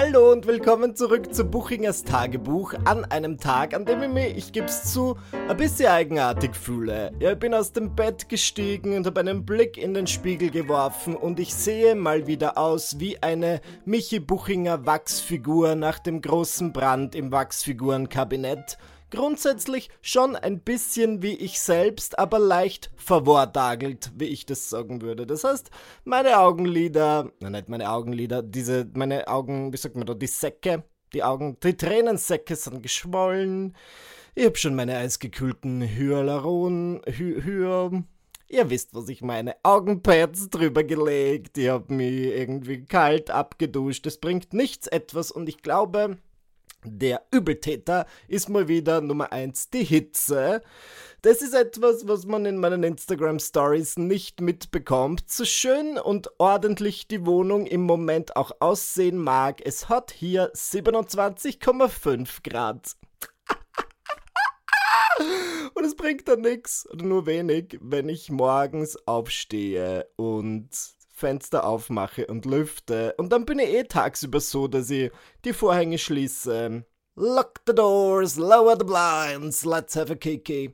Hallo und willkommen zurück zu Buchingers Tagebuch an einem Tag, an dem ich mich, ich geb's zu, ein bisschen eigenartig fühle. Ja, ich bin aus dem Bett gestiegen und habe einen Blick in den Spiegel geworfen und ich sehe mal wieder aus wie eine Michi Buchinger Wachsfigur nach dem großen Brand im Wachsfigurenkabinett grundsätzlich schon ein bisschen wie ich selbst, aber leicht verwortagelt, wie ich das sagen würde. Das heißt, meine Augenlider, nein, nicht meine Augenlider, diese, meine Augen, wie sagt man da, die Säcke, die Augen, die Tränensäcke sind geschwollen. Ich hab schon meine eisgekühlten Hyaluron, Hy, Hy, Ihr wisst, was ich meine. Augenpads drüber gelegt. Ich hab mich irgendwie kalt abgeduscht. Es bringt nichts etwas und ich glaube, der Übeltäter ist mal wieder Nummer 1 die Hitze. Das ist etwas, was man in meinen Instagram Stories nicht mitbekommt. So schön und ordentlich die Wohnung im Moment auch aussehen mag, es hat hier 27,5 Grad. und es bringt dann nichts oder nur wenig, wenn ich morgens aufstehe und Fenster aufmache und lüfte. Und dann bin ich eh tagsüber so, dass ich die Vorhänge schließe. Lock the doors, lower the blinds, let's have a kiki.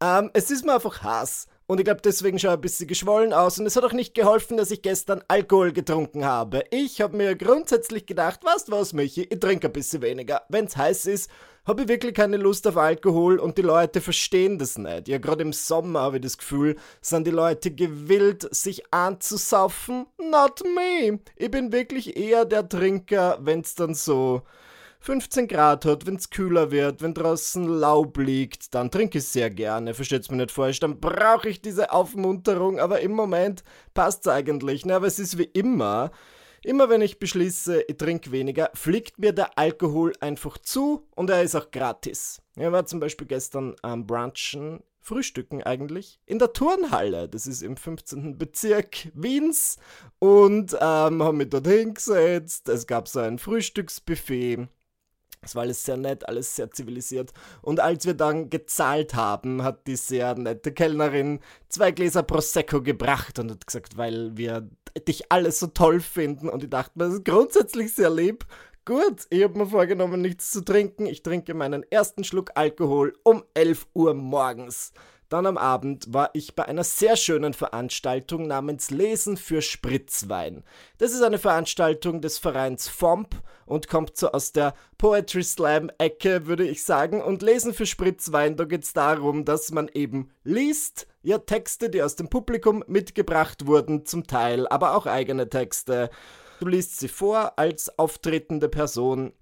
Ähm, es ist mir einfach Hass. Und ich glaube, deswegen schaue ich ein bisschen geschwollen aus. Und es hat auch nicht geholfen, dass ich gestern Alkohol getrunken habe. Ich habe mir grundsätzlich gedacht, was was, Michi, ich trinke ein bisschen weniger. Wenn's heiß ist, habe ich wirklich keine Lust auf Alkohol und die Leute verstehen das nicht. Ja, gerade im Sommer habe ich das Gefühl, sind die Leute gewillt, sich anzusaufen. Not me. Ich bin wirklich eher der Trinker, wenn's dann so 15 Grad hat, wenn es kühler wird, wenn draußen Laub liegt, dann trinke ich sehr gerne, versteht's mir nicht falsch, dann brauche ich diese Aufmunterung, aber im Moment passt's eigentlich, ne, aber es ist wie immer, immer wenn ich beschließe, ich trinke weniger, fliegt mir der Alkohol einfach zu und er ist auch gratis. Ich war zum Beispiel gestern am Brunchen Frühstücken eigentlich in der Turnhalle. Das ist im 15. Bezirk Wiens und ähm, haben mich dort hingesetzt. Es gab so ein Frühstücksbuffet es war alles sehr nett, alles sehr zivilisiert. Und als wir dann gezahlt haben, hat die sehr nette Kellnerin zwei Gläser Prosecco gebracht und hat gesagt, weil wir dich alle so toll finden. Und ich dachte mir, das ist grundsätzlich sehr lieb. Gut, ich habe mir vorgenommen, nichts zu trinken. Ich trinke meinen ersten Schluck Alkohol um 11 Uhr morgens. Dann am Abend war ich bei einer sehr schönen Veranstaltung namens Lesen für Spritzwein. Das ist eine Veranstaltung des Vereins FOMP und kommt so aus der Poetry Slam Ecke, würde ich sagen. Und Lesen für Spritzwein, da geht es darum, dass man eben liest, ja Texte, die aus dem Publikum mitgebracht wurden, zum Teil, aber auch eigene Texte. Du liest sie vor als auftretende Person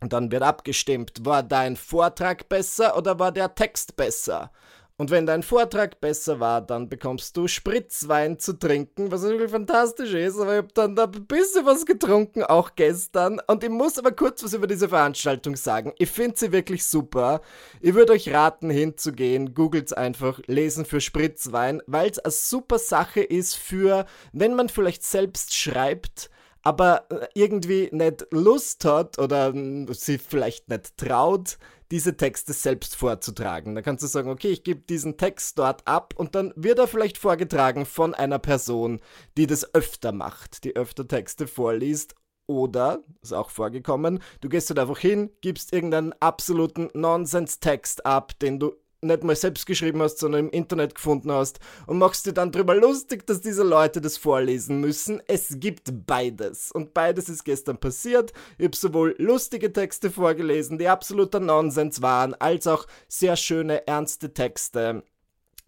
und dann wird abgestimmt, war dein Vortrag besser oder war der Text besser? Und wenn dein Vortrag besser war, dann bekommst du Spritzwein zu trinken, was wirklich fantastisch ist. Aber ich habe dann da ein bisschen was getrunken, auch gestern. Und ich muss aber kurz was über diese Veranstaltung sagen. Ich finde sie wirklich super. Ich würde euch raten, hinzugehen. Googelt einfach Lesen für Spritzwein, weil es eine super Sache ist für, wenn man vielleicht selbst schreibt, aber äh, irgendwie nicht Lust hat oder sie vielleicht nicht traut, diese Texte selbst vorzutragen. Da kannst du sagen, okay, ich gebe diesen Text dort ab und dann wird er vielleicht vorgetragen von einer Person, die das öfter macht, die öfter Texte vorliest oder, ist auch vorgekommen, du gehst dort einfach hin, gibst irgendeinen absoluten Nonsens-Text ab, den du nicht mal selbst geschrieben hast, sondern im Internet gefunden hast und machst dir dann drüber lustig, dass diese Leute das vorlesen müssen. Es gibt beides. Und beides ist gestern passiert. Ich habe sowohl lustige Texte vorgelesen, die absoluter Nonsens waren, als auch sehr schöne, ernste Texte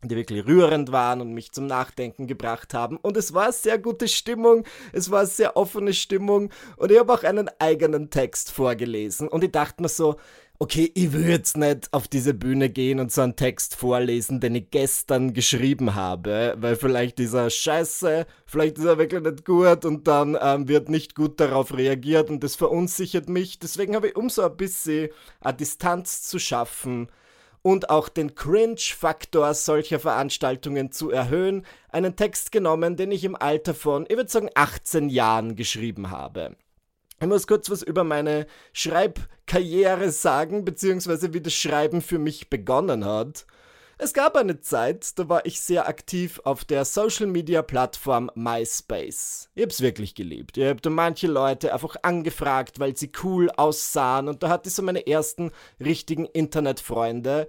die wirklich rührend waren und mich zum Nachdenken gebracht haben. Und es war sehr gute Stimmung, es war sehr offene Stimmung und ich habe auch einen eigenen Text vorgelesen und ich dachte mir so, okay, ich will jetzt nicht auf diese Bühne gehen und so einen Text vorlesen, den ich gestern geschrieben habe, weil vielleicht ist er scheiße, vielleicht ist er wirklich nicht gut und dann ähm, wird nicht gut darauf reagiert und das verunsichert mich. Deswegen habe ich umso ein bisschen eine Distanz zu schaffen und auch den Cringe-Faktor solcher Veranstaltungen zu erhöhen, einen Text genommen, den ich im Alter von, ich würde sagen, 18 Jahren geschrieben habe. Ich muss kurz was über meine Schreibkarriere sagen, beziehungsweise wie das Schreiben für mich begonnen hat. Es gab eine Zeit, da war ich sehr aktiv auf der Social Media Plattform MySpace. Ich hab's wirklich geliebt. Ich hab da manche Leute einfach angefragt, weil sie cool aussahen und da hatte ich so meine ersten richtigen Internetfreunde.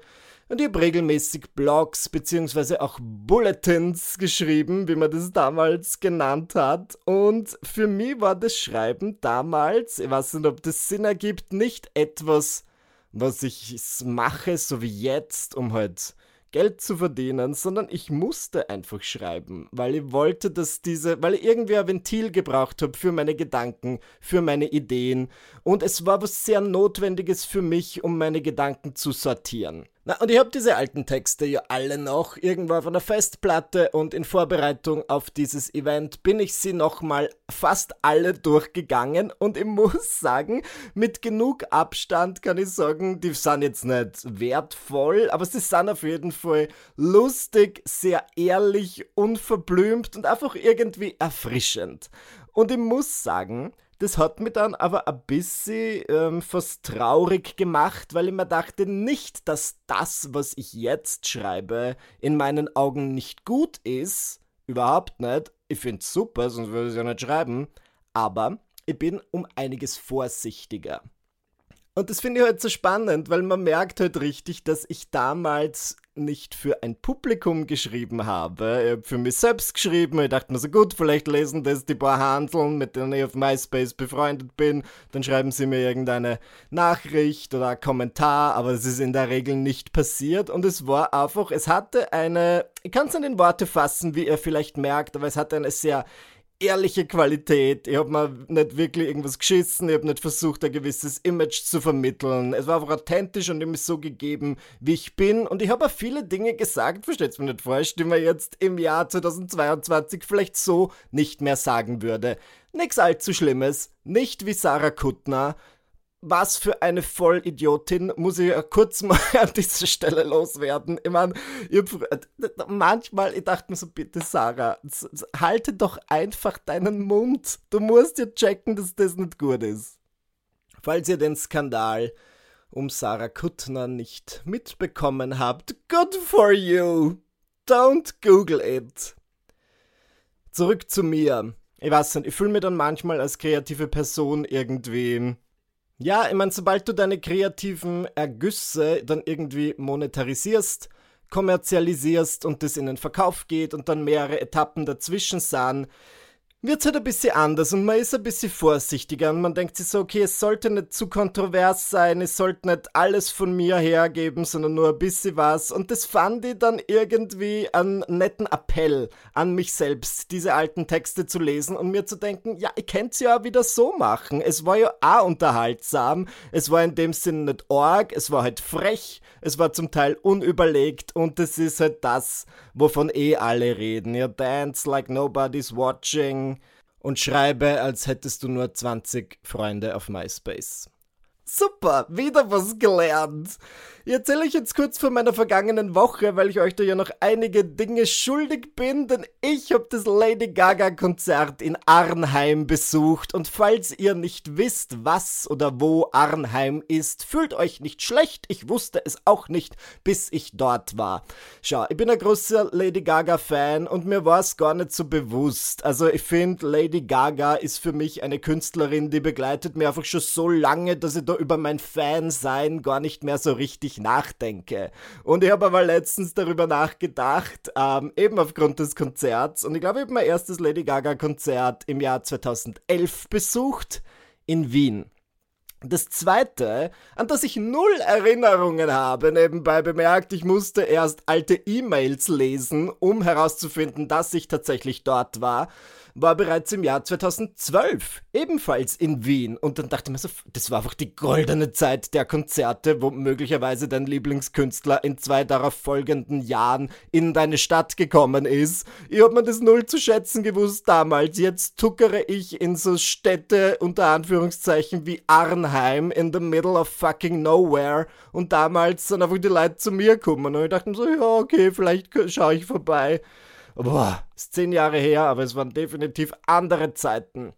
Und ich habe regelmäßig Blogs bzw. auch Bulletins geschrieben, wie man das damals genannt hat. Und für mich war das Schreiben damals, ich weiß nicht, ob das Sinn ergibt, nicht etwas, was ich mache, so wie jetzt, um halt Geld zu verdienen, sondern ich musste einfach schreiben, weil ich wollte, dass diese, weil ich irgendwie ein Ventil gebraucht habe für meine Gedanken, für meine Ideen und es war was sehr Notwendiges für mich, um meine Gedanken zu sortieren. Na, und ich habe diese alten Texte ja alle noch irgendwo auf einer Festplatte und in Vorbereitung auf dieses Event bin ich sie nochmal fast alle durchgegangen und ich muss sagen, mit genug Abstand kann ich sagen, die sind jetzt nicht wertvoll, aber sie sind auf jeden Fall lustig, sehr ehrlich, unverblümt und einfach irgendwie erfrischend. Und ich muss sagen, das hat mich dann aber ein bisschen ähm, fast traurig gemacht, weil ich mir dachte nicht, dass das, was ich jetzt schreibe, in meinen Augen nicht gut ist. Überhaupt nicht. Ich finde es super, sonst würde ich es ja nicht schreiben. Aber ich bin um einiges vorsichtiger. Und das finde ich halt so spannend, weil man merkt halt richtig, dass ich damals nicht für ein Publikum geschrieben habe. Ich habe für mich selbst geschrieben. Ich dachte mir so, gut, vielleicht lesen das die paar Handeln, mit denen ich auf MySpace befreundet bin. Dann schreiben sie mir irgendeine Nachricht oder einen Kommentar, aber es ist in der Regel nicht passiert. Und es war einfach, es hatte eine, ich kann es an den Worte fassen, wie ihr vielleicht merkt, aber es hatte eine sehr ehrliche Qualität. Ich habe mir nicht wirklich irgendwas geschissen, ich habe nicht versucht, ein gewisses Image zu vermitteln. Es war einfach authentisch und ich mich so gegeben, wie ich bin. Und ich habe auch viele Dinge gesagt, versteht's mir nicht falsch, die man jetzt im Jahr 2022 vielleicht so nicht mehr sagen würde. Nichts allzu Schlimmes, nicht wie Sarah Kuttner, was für eine Vollidiotin, muss ich ja kurz mal an dieser Stelle loswerden. Ich meine, manchmal, ich dachte mir so, bitte Sarah, halte doch einfach deinen Mund. Du musst ja checken, dass das nicht gut ist. Falls ihr den Skandal um Sarah Kuttner nicht mitbekommen habt, good for you. Don't Google it. Zurück zu mir. Ich weiß nicht, ich fühle mich dann manchmal als kreative Person irgendwie ja, ich meine, sobald du deine kreativen Ergüsse dann irgendwie monetarisierst, kommerzialisierst und das in den Verkauf geht und dann mehrere Etappen dazwischen sahen, wird es halt ein bisschen anders und man ist ein bisschen vorsichtiger und man denkt sich so, okay, es sollte nicht zu kontrovers sein, es sollte nicht alles von mir hergeben, sondern nur ein bisschen was. Und das fand ich dann irgendwie einen netten Appell an mich selbst, diese alten Texte zu lesen und mir zu denken, ja, ich könnte es ja auch wieder so machen. Es war ja auch unterhaltsam, es war in dem Sinn nicht org, es war halt frech, es war zum Teil unüberlegt und das ist halt das, wovon eh alle reden. Ja, dance like nobody's watching und schreibe, als hättest du nur 20 Freunde auf MySpace. Super, wieder was gelernt. Ich erzähle euch jetzt kurz von meiner vergangenen Woche, weil ich euch da ja noch einige Dinge schuldig bin, denn ich habe das Lady Gaga Konzert in Arnheim besucht und falls ihr nicht wisst, was oder wo Arnheim ist, fühlt euch nicht schlecht, ich wusste es auch nicht, bis ich dort war. Schau, ich bin ein großer Lady Gaga Fan und mir war es gar nicht so bewusst. Also ich finde, Lady Gaga ist für mich eine Künstlerin, die begleitet mir einfach schon so lange, dass ich da über mein Fansein gar nicht mehr so richtig nachdenke. Und ich habe aber letztens darüber nachgedacht, ähm, eben aufgrund des Konzerts. Und ich glaube, ich habe mein erstes Lady Gaga-Konzert im Jahr 2011 besucht in Wien. Das zweite, an das ich null Erinnerungen habe, nebenbei bemerkt, ich musste erst alte E-Mails lesen, um herauszufinden, dass ich tatsächlich dort war war bereits im Jahr 2012 ebenfalls in Wien. Und dann dachte ich mir so, das war einfach die goldene Zeit der Konzerte, wo möglicherweise dein Lieblingskünstler in zwei darauf folgenden Jahren in deine Stadt gekommen ist. Ich hab mir das null zu schätzen gewusst damals. Jetzt tuckere ich in so Städte unter Anführungszeichen wie Arnheim in the middle of fucking nowhere. Und damals sind einfach die Leute zu mir gekommen. Und ich dachte mir so, ja, okay, vielleicht schaue ich vorbei boah, ist zehn Jahre her, aber es waren definitiv andere Zeiten.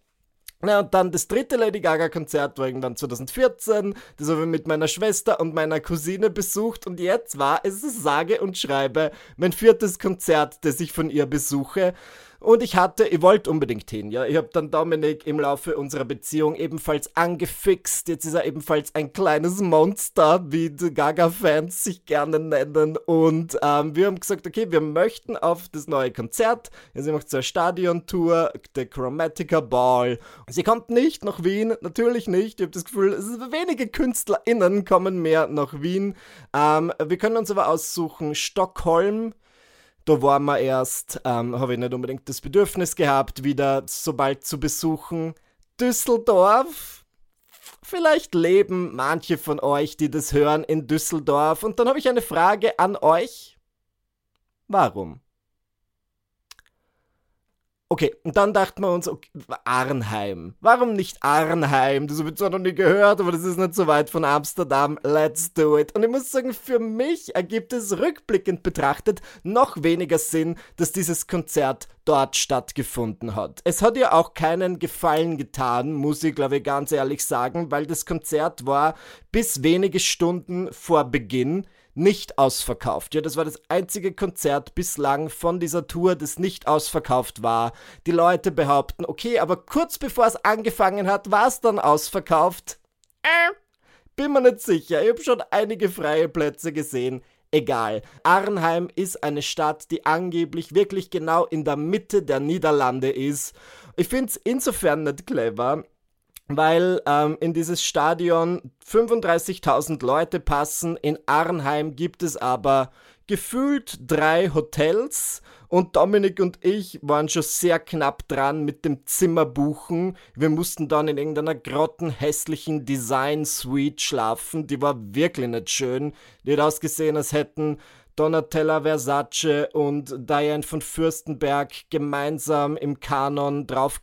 Na, und dann das dritte Lady Gaga-Konzert war irgendwann 2014. Das habe ich mit meiner Schwester und meiner Cousine besucht. Und jetzt war es sage und schreibe mein viertes Konzert, das ich von ihr besuche. Und ich hatte, ich wollte unbedingt hin, ja. Ich habe dann Dominik im Laufe unserer Beziehung ebenfalls angefixt. Jetzt ist er ebenfalls ein kleines Monster, wie die Gaga-Fans sich gerne nennen. Und ähm, wir haben gesagt, okay, wir möchten auf das neue Konzert. Sie macht so eine Stadiontour, der Chromatica Ball. Sie kommt nicht nach Wien, natürlich nicht. Ich habe das Gefühl, es ist wenige KünstlerInnen kommen mehr nach Wien. Ähm, wir können uns aber aussuchen, Stockholm, da waren wir erst, ähm, habe ich nicht unbedingt das Bedürfnis gehabt, wieder so bald zu besuchen. Düsseldorf. Vielleicht leben manche von euch, die das hören, in Düsseldorf. Und dann habe ich eine Frage an euch. Warum? Okay, und dann dachten wir uns, okay, Arnheim. Warum nicht Arnheim? Das habe ich zwar noch nie gehört, aber das ist nicht so weit von Amsterdam. Let's do it. Und ich muss sagen, für mich ergibt es rückblickend betrachtet noch weniger Sinn, dass dieses Konzert dort stattgefunden hat. Es hat ihr auch keinen Gefallen getan, muss ich glaube ich ganz ehrlich sagen, weil das Konzert war bis wenige Stunden vor Beginn nicht ausverkauft. Ja, das war das einzige Konzert bislang von dieser Tour, das nicht ausverkauft war. Die Leute behaupten, okay, aber kurz bevor es angefangen hat, war es dann ausverkauft. Äh, bin mir nicht sicher. Ich habe schon einige freie Plätze gesehen. Egal. Arnheim ist eine Stadt, die angeblich wirklich genau in der Mitte der Niederlande ist. Ich finde es insofern nicht clever, weil ähm, in dieses Stadion 35.000 Leute passen. In Arnheim gibt es aber gefühlt drei Hotels und Dominik und ich waren schon sehr knapp dran mit dem Zimmerbuchen. Wir mussten dann in irgendeiner grottenhässlichen Design-Suite schlafen. Die war wirklich nicht schön. Die hat ausgesehen, als hätten Donatella Versace und Diane von Fürstenberg gemeinsam im Kanon drauf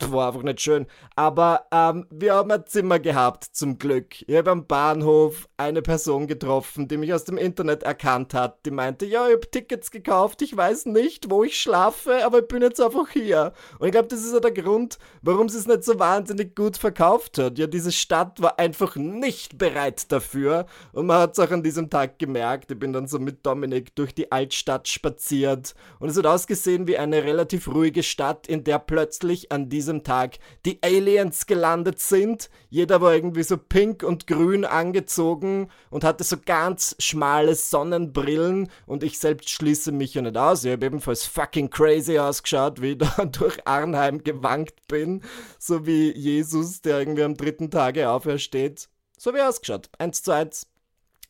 war einfach nicht schön. Aber ähm, wir haben ein Zimmer gehabt, zum Glück. Ich habe am Bahnhof eine Person getroffen, die mich aus dem Internet erkannt hat. Die meinte, ja, ich habe Tickets gekauft, ich weiß nicht, wo ich schlafe, aber ich bin jetzt einfach hier. Und ich glaube, das ist ja der Grund, warum sie es nicht so wahnsinnig gut verkauft hat. Ja, diese Stadt war einfach nicht bereit dafür. Und man hat es auch an diesem Tag gemerkt. Ich bin dann so mit Dominik durch die Altstadt spaziert. Und es hat ausgesehen wie eine relativ ruhige Stadt, in der plötzlich an diesem Tag die Aliens gelandet sind. Jeder war irgendwie so pink und grün angezogen und hatte so ganz schmale Sonnenbrillen und ich selbst schließe mich ja nicht aus. Ich habe ebenfalls fucking crazy ausgeschaut, wie ich da durch Arnheim gewankt bin, so wie Jesus, der irgendwie am dritten Tage aufersteht. So wie ausgeschaut. Eins zu eins.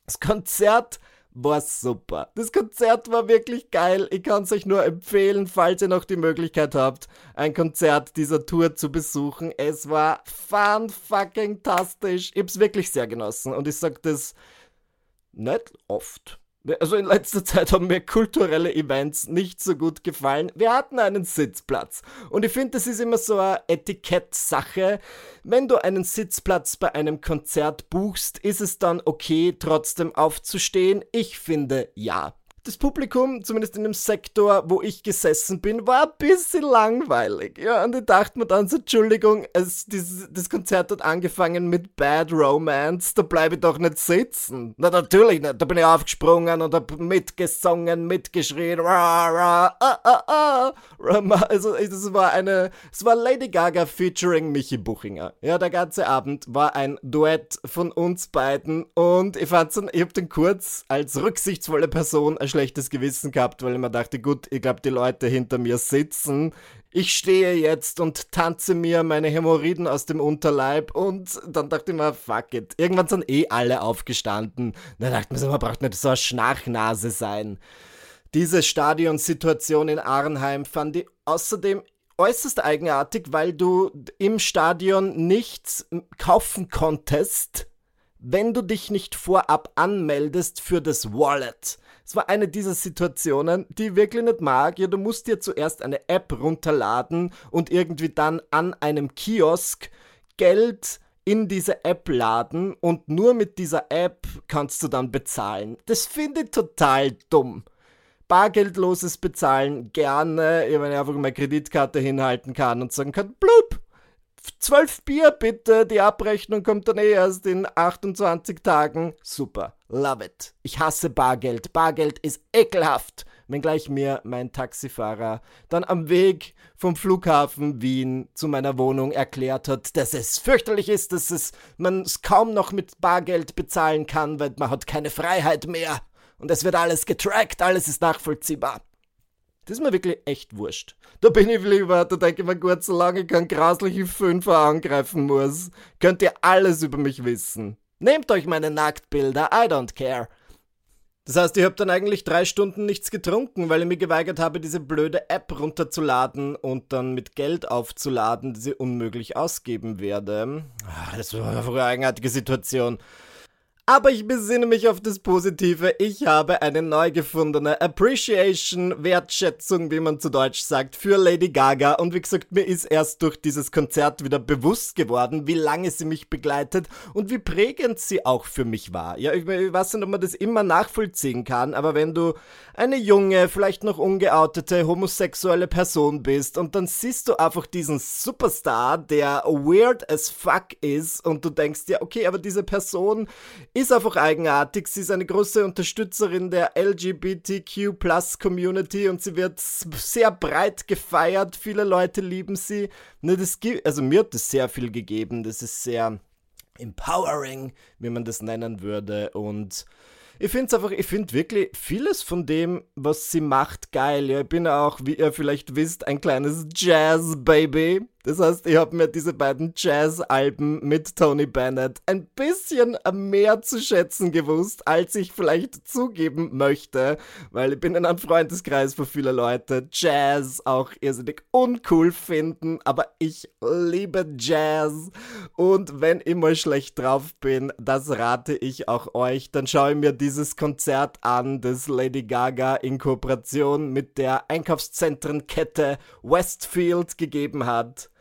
Das Konzert war super. Das Konzert war wirklich geil. Ich kann es euch nur empfehlen, falls ihr noch die Möglichkeit habt, ein Konzert dieser Tour zu besuchen. Es war fun fucking tastisch. Ich hab's wirklich sehr genossen und ich sag das nicht oft. Also in letzter Zeit haben mir kulturelle Events nicht so gut gefallen. Wir hatten einen Sitzplatz. Und ich finde, das ist immer so eine Etikettsache. Wenn du einen Sitzplatz bei einem Konzert buchst, ist es dann okay, trotzdem aufzustehen? Ich finde ja das Publikum, zumindest in dem Sektor, wo ich gesessen bin, war ein bisschen langweilig. Ja, und ich dachte mir dann so, Entschuldigung, es, dieses, das Konzert hat angefangen mit Bad Romance, da bleibe ich doch nicht sitzen. Na, natürlich nicht. Da bin ich aufgesprungen und hab mitgesungen, mitgeschrien. Rah, rah, ah, ah, ah. Also, es war eine, es war Lady Gaga featuring Michi Buchinger. Ja, der ganze Abend war ein Duett von uns beiden und ich fand's, ich hab den kurz als rücksichtsvolle Person schlechtes Gewissen gehabt, weil ich mir dachte, gut, ich glaube, die Leute hinter mir sitzen. Ich stehe jetzt und tanze mir meine Hämorrhoiden aus dem Unterleib und dann dachte ich mir, fuck it. Irgendwann sind eh alle aufgestanden. Da dachte ich mir, man braucht nicht so eine Schnarchnase sein. Diese Stadionsituation in Arnheim fand ich außerdem äußerst eigenartig, weil du im Stadion nichts kaufen konntest, wenn du dich nicht vorab anmeldest für das Wallet. Es war eine dieser Situationen, die ich wirklich nicht mag. Ja, du musst dir zuerst eine App runterladen und irgendwie dann an einem Kiosk Geld in diese App laden und nur mit dieser App kannst du dann bezahlen. Das finde ich total dumm. bargeldloses Bezahlen gerne, wenn ich einfach meine Kreditkarte hinhalten kann und sagen kann, blub, 12 Bier bitte, die Abrechnung kommt dann eh erst in 28 Tagen. Super, love it. Ich hasse Bargeld. Bargeld ist ekelhaft. Wenngleich mir mein Taxifahrer dann am Weg vom Flughafen Wien zu meiner Wohnung erklärt hat, dass es fürchterlich ist, dass es, man es kaum noch mit Bargeld bezahlen kann, weil man hat keine Freiheit mehr. Und es wird alles getrackt, alles ist nachvollziehbar. Das ist mir wirklich echt wurscht. Da bin ich lieber, da denke ich mir gut, solange ich keinen grauslichen Fünfer angreifen muss, könnt ihr alles über mich wissen. Nehmt euch meine Nacktbilder, I don't care. Das heißt, ich habe dann eigentlich drei Stunden nichts getrunken, weil ich mir geweigert habe, diese blöde App runterzuladen und dann mit Geld aufzuladen, die sie unmöglich ausgeben werde. Ah, das war eine eigenartige Situation. Aber ich besinne mich auf das Positive. Ich habe eine neu gefundene Appreciation, Wertschätzung, wie man zu Deutsch sagt, für Lady Gaga. Und wie gesagt, mir ist erst durch dieses Konzert wieder bewusst geworden, wie lange sie mich begleitet und wie prägend sie auch für mich war. Ja, ich, ich weiß nicht, ob man das immer nachvollziehen kann, aber wenn du eine junge, vielleicht noch ungeoutete, homosexuelle Person bist und dann siehst du einfach diesen Superstar, der weird as fuck ist und du denkst dir, okay, aber diese Person ist einfach eigenartig. Sie ist eine große Unterstützerin der LGBTQ Community und sie wird sehr breit gefeiert. Viele Leute lieben sie. Ne, das gibt, also mir hat das sehr viel gegeben. Das ist sehr empowering, wie man das nennen würde. Und ich finde es einfach, ich finde wirklich vieles von dem, was sie macht, geil. Ja, ich bin auch, wie ihr vielleicht wisst, ein kleines Jazz-Baby. Das heißt, ich habe mir diese beiden Jazz-Alben mit Tony Bennett ein bisschen mehr zu schätzen gewusst, als ich vielleicht zugeben möchte, weil ich bin in einem Freundeskreis, wo viele Leute Jazz auch irrsinnig uncool finden, aber ich liebe Jazz und wenn ich mal schlecht drauf bin, das rate ich auch euch, dann schaue ich mir dieses Konzert an, das Lady Gaga in Kooperation mit der Einkaufszentrenkette Westfield gegeben hat.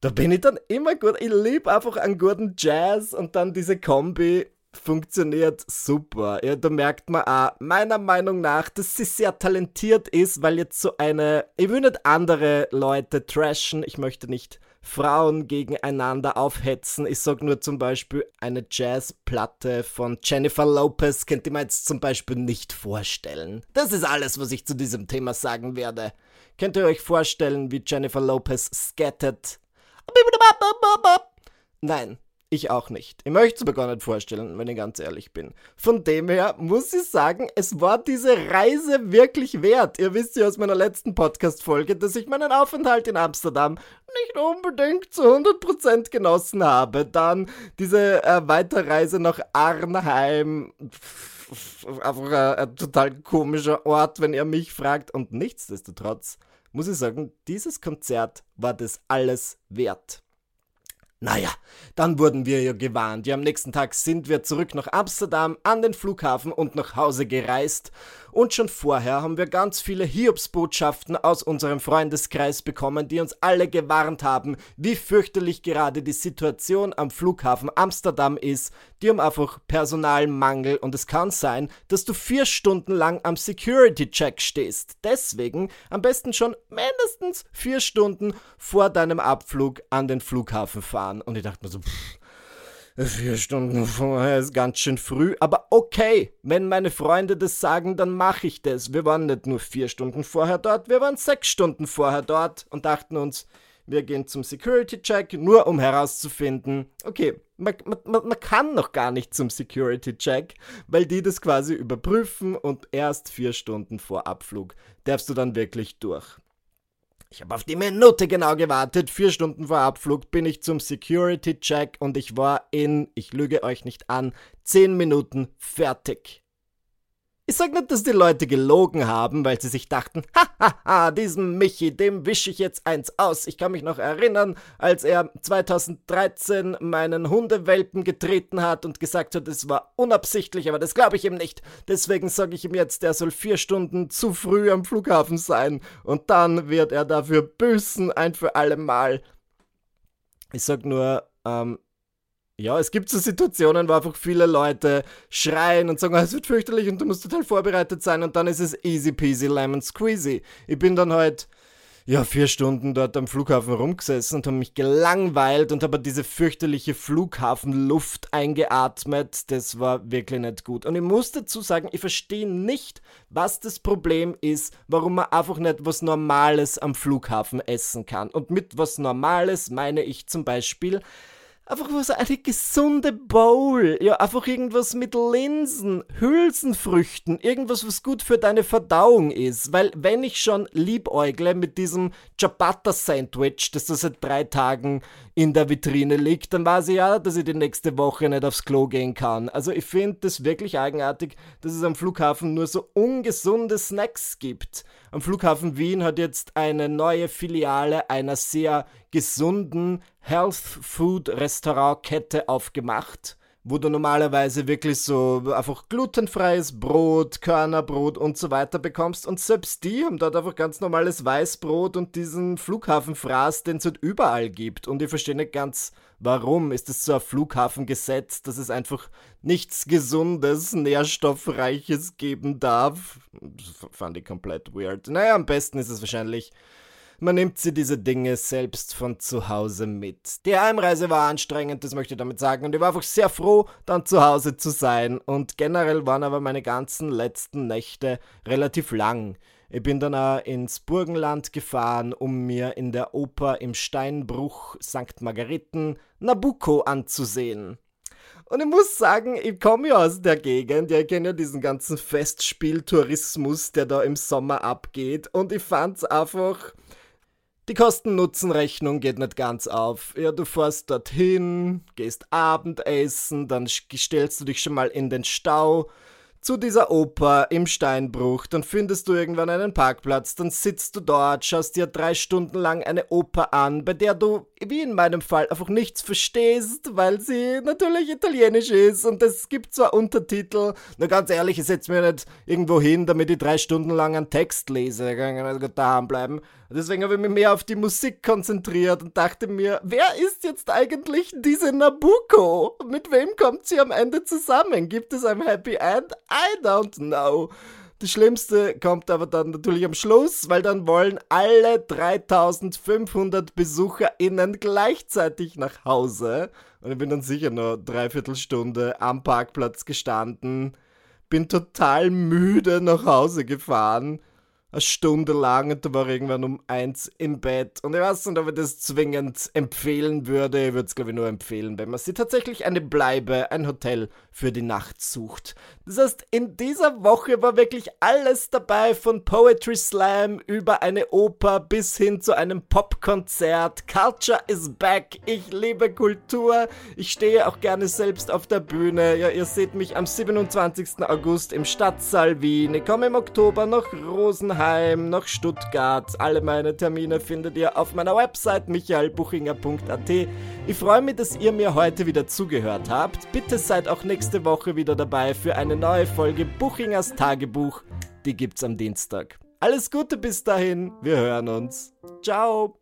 Da bin ich dann immer gut. Ich liebe einfach einen guten Jazz und dann diese Kombi funktioniert super. Ja, da merkt man auch, meiner Meinung nach, dass sie sehr talentiert ist, weil jetzt so eine. Ich will nicht andere Leute trashen, ich möchte nicht Frauen gegeneinander aufhetzen. Ich sag nur zum Beispiel eine Jazzplatte von Jennifer Lopez, könnt ihr mir jetzt zum Beispiel nicht vorstellen. Das ist alles, was ich zu diesem Thema sagen werde. Könnt ihr euch vorstellen, wie Jennifer Lopez scattet? Nein, ich auch nicht. Ich möchte es mir gar nicht vorstellen, wenn ich ganz ehrlich bin. Von dem her muss ich sagen, es war diese Reise wirklich wert. Ihr wisst ja aus meiner letzten Podcast-Folge, dass ich meinen Aufenthalt in Amsterdam nicht unbedingt zu 100% genossen habe. Dann diese äh, Weiterreise nach Arnheim. Einfach ein, ein total komischer Ort, wenn ihr mich fragt. Und nichtsdestotrotz muss ich sagen, dieses Konzert war das alles wert. Naja, dann wurden wir ja gewarnt. Ja, am nächsten Tag sind wir zurück nach Amsterdam an den Flughafen und nach Hause gereist. Und schon vorher haben wir ganz viele Hiobsbotschaften aus unserem Freundeskreis bekommen, die uns alle gewarnt haben, wie fürchterlich gerade die Situation am Flughafen Amsterdam ist. Die haben einfach Personalmangel und es kann sein, dass du vier Stunden lang am Security-Check stehst. Deswegen am besten schon mindestens vier Stunden vor deinem Abflug an den Flughafen fahren. Und ich dachte mir so, pff, Vier Stunden vorher ist ganz schön früh, aber okay, wenn meine Freunde das sagen, dann mache ich das. Wir waren nicht nur vier Stunden vorher dort, wir waren sechs Stunden vorher dort und dachten uns, wir gehen zum Security-Check, nur um herauszufinden, okay, man, man, man kann noch gar nicht zum Security-Check, weil die das quasi überprüfen und erst vier Stunden vor Abflug darfst du dann wirklich durch. Ich habe auf die Minute genau gewartet. Vier Stunden vor Abflug bin ich zum Security-Check und ich war in, ich lüge euch nicht an, zehn Minuten fertig. Ich sag nicht, dass die Leute gelogen haben, weil sie sich dachten, hahaha, diesem Michi, dem wische ich jetzt eins aus. Ich kann mich noch erinnern, als er 2013 meinen Hundewelpen getreten hat und gesagt hat, es war unabsichtlich, aber das glaube ich ihm nicht. Deswegen sage ich ihm jetzt, er soll vier Stunden zu früh am Flughafen sein und dann wird er dafür büßen, ein für alle Mal. Ich sag nur, ähm, ja, es gibt so Situationen, wo einfach viele Leute schreien und sagen, oh, es wird fürchterlich und du musst total vorbereitet sein und dann ist es easy peasy lemon squeezy. Ich bin dann halt ja, vier Stunden dort am Flughafen rumgesessen und habe mich gelangweilt und habe diese fürchterliche Flughafenluft eingeatmet. Das war wirklich nicht gut. Und ich muss dazu sagen, ich verstehe nicht, was das Problem ist, warum man einfach nicht was Normales am Flughafen essen kann. Und mit was Normales meine ich zum Beispiel Einfach so eine gesunde Bowl. Ja, einfach irgendwas mit Linsen, Hülsenfrüchten, irgendwas, was gut für deine Verdauung ist. Weil, wenn ich schon liebäugle mit diesem Ciabatta-Sandwich, das da seit drei Tagen in der Vitrine liegt, dann weiß ich ja, dass ich die nächste Woche nicht aufs Klo gehen kann. Also, ich finde das wirklich eigenartig, dass es am Flughafen nur so ungesunde Snacks gibt. Am Flughafen Wien hat jetzt eine neue Filiale einer sehr gesunden Health Food Restaurantkette aufgemacht wo du normalerweise wirklich so einfach glutenfreies Brot, Körnerbrot und so weiter bekommst. Und selbst die haben dort einfach ganz normales Weißbrot und diesen Flughafenfraß, den es halt überall gibt. Und ich verstehe nicht ganz, warum ist es so ein Flughafengesetz, dass es einfach nichts Gesundes, Nährstoffreiches geben darf. Das fand ich komplett weird. Naja, am besten ist es wahrscheinlich man nimmt sie diese Dinge selbst von zu Hause mit. Die Heimreise war anstrengend, das möchte ich damit sagen. Und ich war einfach sehr froh, dann zu Hause zu sein. Und generell waren aber meine ganzen letzten Nächte relativ lang. Ich bin dann auch ins Burgenland gefahren, um mir in der Oper im Steinbruch St. Margareten Nabucco anzusehen. Und ich muss sagen, ich komme ja aus der Gegend, ja, ich kenne ja diesen ganzen Festspieltourismus, der da im Sommer abgeht. Und ich fand's einfach die Kosten-Nutzen-Rechnung geht nicht ganz auf. Ja, du fährst dorthin, gehst Abendessen, dann stellst du dich schon mal in den Stau, zu dieser Oper im Steinbruch, dann findest du irgendwann einen Parkplatz, dann sitzt du dort, schaust dir drei Stunden lang eine Oper an, bei der du, wie in meinem Fall, einfach nichts verstehst, weil sie natürlich italienisch ist und es gibt zwar Untertitel, nur ganz ehrlich, ich setze mir nicht irgendwo hin, damit ich drei Stunden lang einen Text lese, ich kann also daheim bleiben. Deswegen habe ich mich mehr auf die Musik konzentriert und dachte mir, wer ist jetzt eigentlich diese Nabucco? Mit wem kommt sie am Ende zusammen? Gibt es ein Happy End? I don't know. Das Schlimmste kommt aber dann natürlich am Schluss, weil dann wollen alle 3500 BesucherInnen gleichzeitig nach Hause. Und ich bin dann sicher nur dreiviertel Stunde am Parkplatz gestanden, bin total müde nach Hause gefahren eine Stunde lang und da war irgendwann um eins im Bett. Und ich weiß nicht, ob ich das zwingend empfehlen würde. Ich würde es, glaube ich, nur empfehlen, wenn man sich tatsächlich eine Bleibe, ein Hotel für die Nacht sucht. Das heißt, in dieser Woche war wirklich alles dabei, von Poetry Slam über eine Oper bis hin zu einem Popkonzert. Culture is back. Ich liebe Kultur. Ich stehe auch gerne selbst auf der Bühne. Ja, ihr seht mich am 27. August im Stadtsaal Wien. Ich komme im Oktober nach Rosenheim, nach Stuttgart. Alle meine Termine findet ihr auf meiner Website michaelbuchinger.at. Ich freue mich, dass ihr mir heute wieder zugehört habt. Bitte seid auch nächste Woche wieder dabei für eine neue Folge Buchingers Tagebuch. Die gibt's am Dienstag. Alles Gute bis dahin, wir hören uns. Ciao.